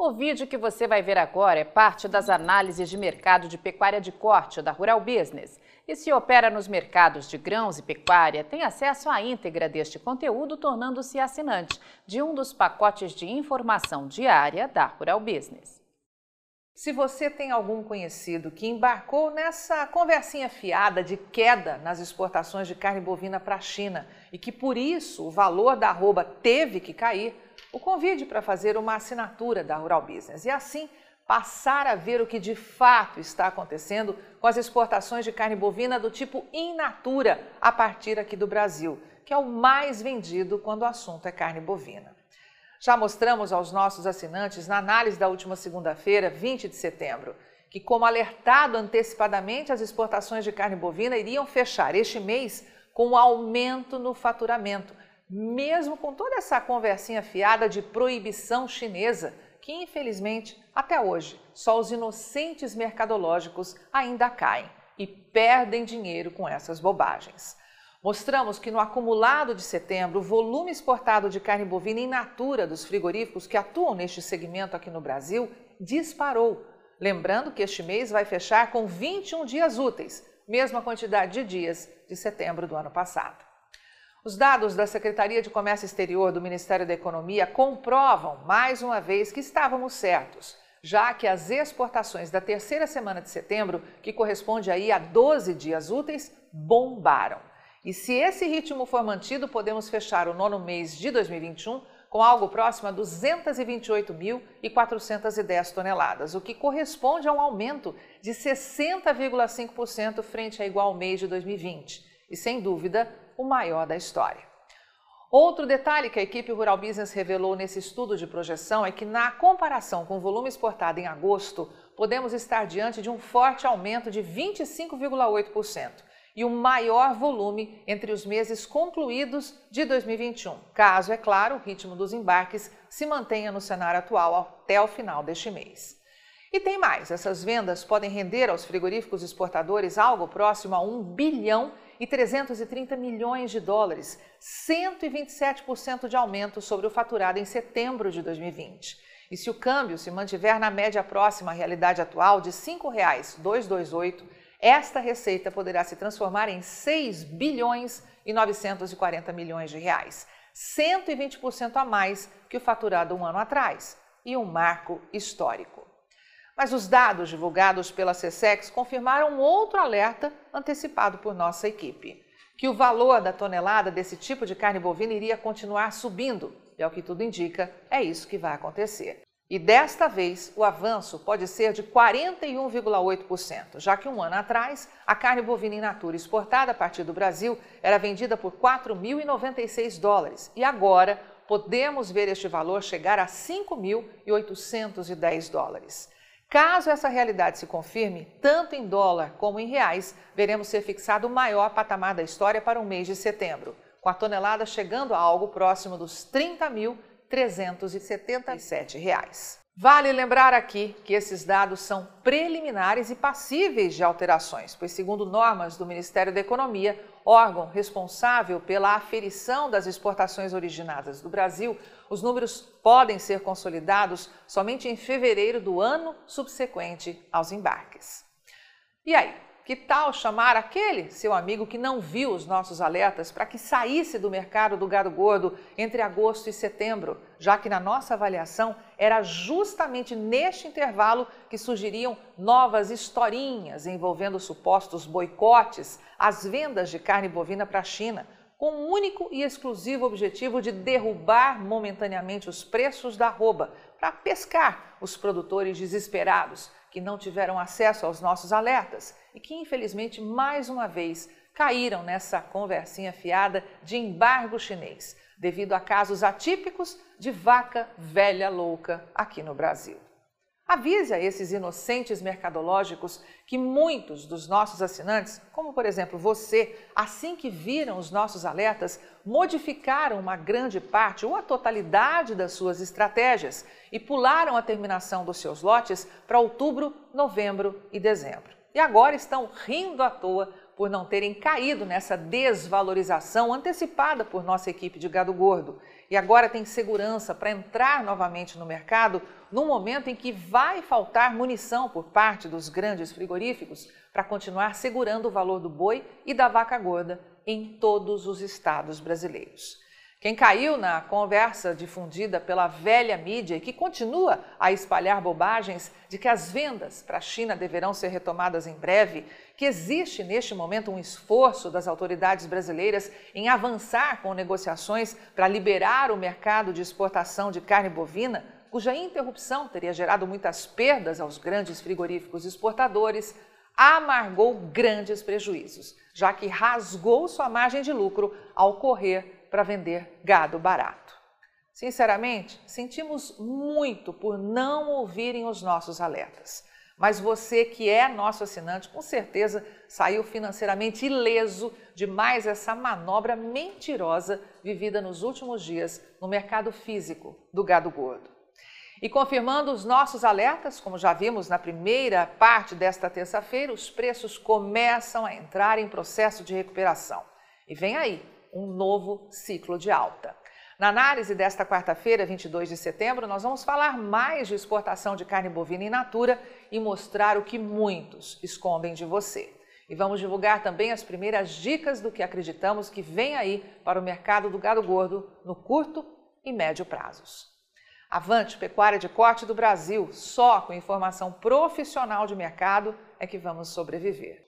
O vídeo que você vai ver agora é parte das análises de mercado de pecuária de corte da Rural Business. E se opera nos mercados de grãos e pecuária, tem acesso à íntegra deste conteúdo, tornando-se assinante de um dos pacotes de informação diária da Rural Business. Se você tem algum conhecido que embarcou nessa conversinha fiada de queda nas exportações de carne bovina para a China e que por isso o valor da arroba teve que cair, o convide para fazer uma assinatura da Rural Business e assim passar a ver o que de fato está acontecendo com as exportações de carne bovina do tipo in natura a partir aqui do Brasil, que é o mais vendido quando o assunto é carne bovina. Já mostramos aos nossos assinantes na análise da última segunda-feira, 20 de setembro, que, como alertado antecipadamente, as exportações de carne bovina iriam fechar este mês com um aumento no faturamento, mesmo com toda essa conversinha fiada de proibição chinesa, que infelizmente até hoje só os inocentes mercadológicos ainda caem e perdem dinheiro com essas bobagens. Mostramos que no acumulado de setembro, o volume exportado de carne bovina in natura dos frigoríficos que atuam neste segmento aqui no Brasil disparou. Lembrando que este mês vai fechar com 21 dias úteis, mesma quantidade de dias de setembro do ano passado. Os dados da Secretaria de Comércio Exterior do Ministério da Economia comprovam, mais uma vez, que estávamos certos, já que as exportações da terceira semana de setembro, que corresponde aí a 12 dias úteis, bombaram. E se esse ritmo for mantido, podemos fechar o nono mês de 2021 com algo próximo a 228.410 toneladas, o que corresponde a um aumento de 60,5% frente a igual mês de 2020. E sem dúvida, o maior da história. Outro detalhe que a equipe Rural Business revelou nesse estudo de projeção é que, na comparação com o volume exportado em agosto, podemos estar diante de um forte aumento de 25,8% e o maior volume entre os meses concluídos de 2021, caso, é claro, o ritmo dos embarques se mantenha no cenário atual até o final deste mês. E tem mais: essas vendas podem render aos frigoríficos exportadores algo próximo a 1 bilhão e 330 milhões de dólares, 127% de aumento sobre o faturado em setembro de 2020. E se o câmbio se mantiver na média próxima à realidade atual de R$ 5,228, esta receita poderá se transformar em 6 bilhões e 940 milhões de reais, 120% a mais que o faturado um ano atrás, e um marco histórico. Mas os dados divulgados pela CSEX confirmaram outro alerta antecipado por nossa equipe: que o valor da tonelada desse tipo de carne bovina iria continuar subindo. E ao que tudo indica, é isso que vai acontecer. E desta vez, o avanço pode ser de 41,8%, já que um ano atrás, a carne bovina in natura exportada a partir do Brasil era vendida por 4.096 dólares e agora podemos ver este valor chegar a 5.810 dólares. Caso essa realidade se confirme, tanto em dólar como em reais, veremos ser fixado o maior patamar da história para o mês de setembro, com a tonelada chegando a algo próximo dos R$ 30.377. Vale lembrar aqui que esses dados são preliminares e passíveis de alterações, pois, segundo normas do Ministério da Economia, órgão responsável pela aferição das exportações originadas do Brasil, os números podem ser consolidados somente em fevereiro do ano subsequente aos embarques. E aí, que tal chamar aquele seu amigo que não viu os nossos alertas para que saísse do mercado do gado gordo entre agosto e setembro, já que na nossa avaliação era justamente neste intervalo que surgiriam novas historinhas envolvendo supostos boicotes às vendas de carne bovina para a China, com o único e exclusivo objetivo de derrubar momentaneamente os preços da arroba para pescar os produtores desesperados que não tiveram acesso aos nossos alertas e que, infelizmente, mais uma vez caíram nessa conversinha fiada de embargo chinês, devido a casos atípicos de vaca velha louca aqui no Brasil. Avise a esses inocentes mercadológicos que muitos dos nossos assinantes, como por exemplo você, assim que viram os nossos alertas, modificaram uma grande parte ou a totalidade das suas estratégias e pularam a terminação dos seus lotes para outubro, novembro e dezembro. E agora estão rindo à toa por não terem caído nessa desvalorização antecipada por nossa equipe de gado gordo e agora tem segurança para entrar novamente no mercado no momento em que vai faltar munição por parte dos grandes frigoríficos para continuar segurando o valor do boi e da vaca gorda em todos os estados brasileiros. Quem caiu na conversa difundida pela velha mídia e que continua a espalhar bobagens de que as vendas para a China deverão ser retomadas em breve, que existe neste momento um esforço das autoridades brasileiras em avançar com negociações para liberar o mercado de exportação de carne bovina, cuja interrupção teria gerado muitas perdas aos grandes frigoríficos exportadores, amargou grandes prejuízos, já que rasgou sua margem de lucro ao correr para vender gado barato. Sinceramente, sentimos muito por não ouvirem os nossos alertas. Mas você que é nosso assinante, com certeza saiu financeiramente ileso de mais essa manobra mentirosa vivida nos últimos dias no mercado físico do gado gordo. E confirmando os nossos alertas, como já vimos na primeira parte desta terça-feira, os preços começam a entrar em processo de recuperação. E vem aí um novo ciclo de alta. Na análise desta quarta-feira, 22 de setembro, nós vamos falar mais de exportação de carne bovina in natura e mostrar o que muitos escondem de você. E vamos divulgar também as primeiras dicas do que acreditamos que vem aí para o mercado do gado gordo no curto e médio prazos. Avante Pecuária de Corte do Brasil, só com informação profissional de mercado é que vamos sobreviver.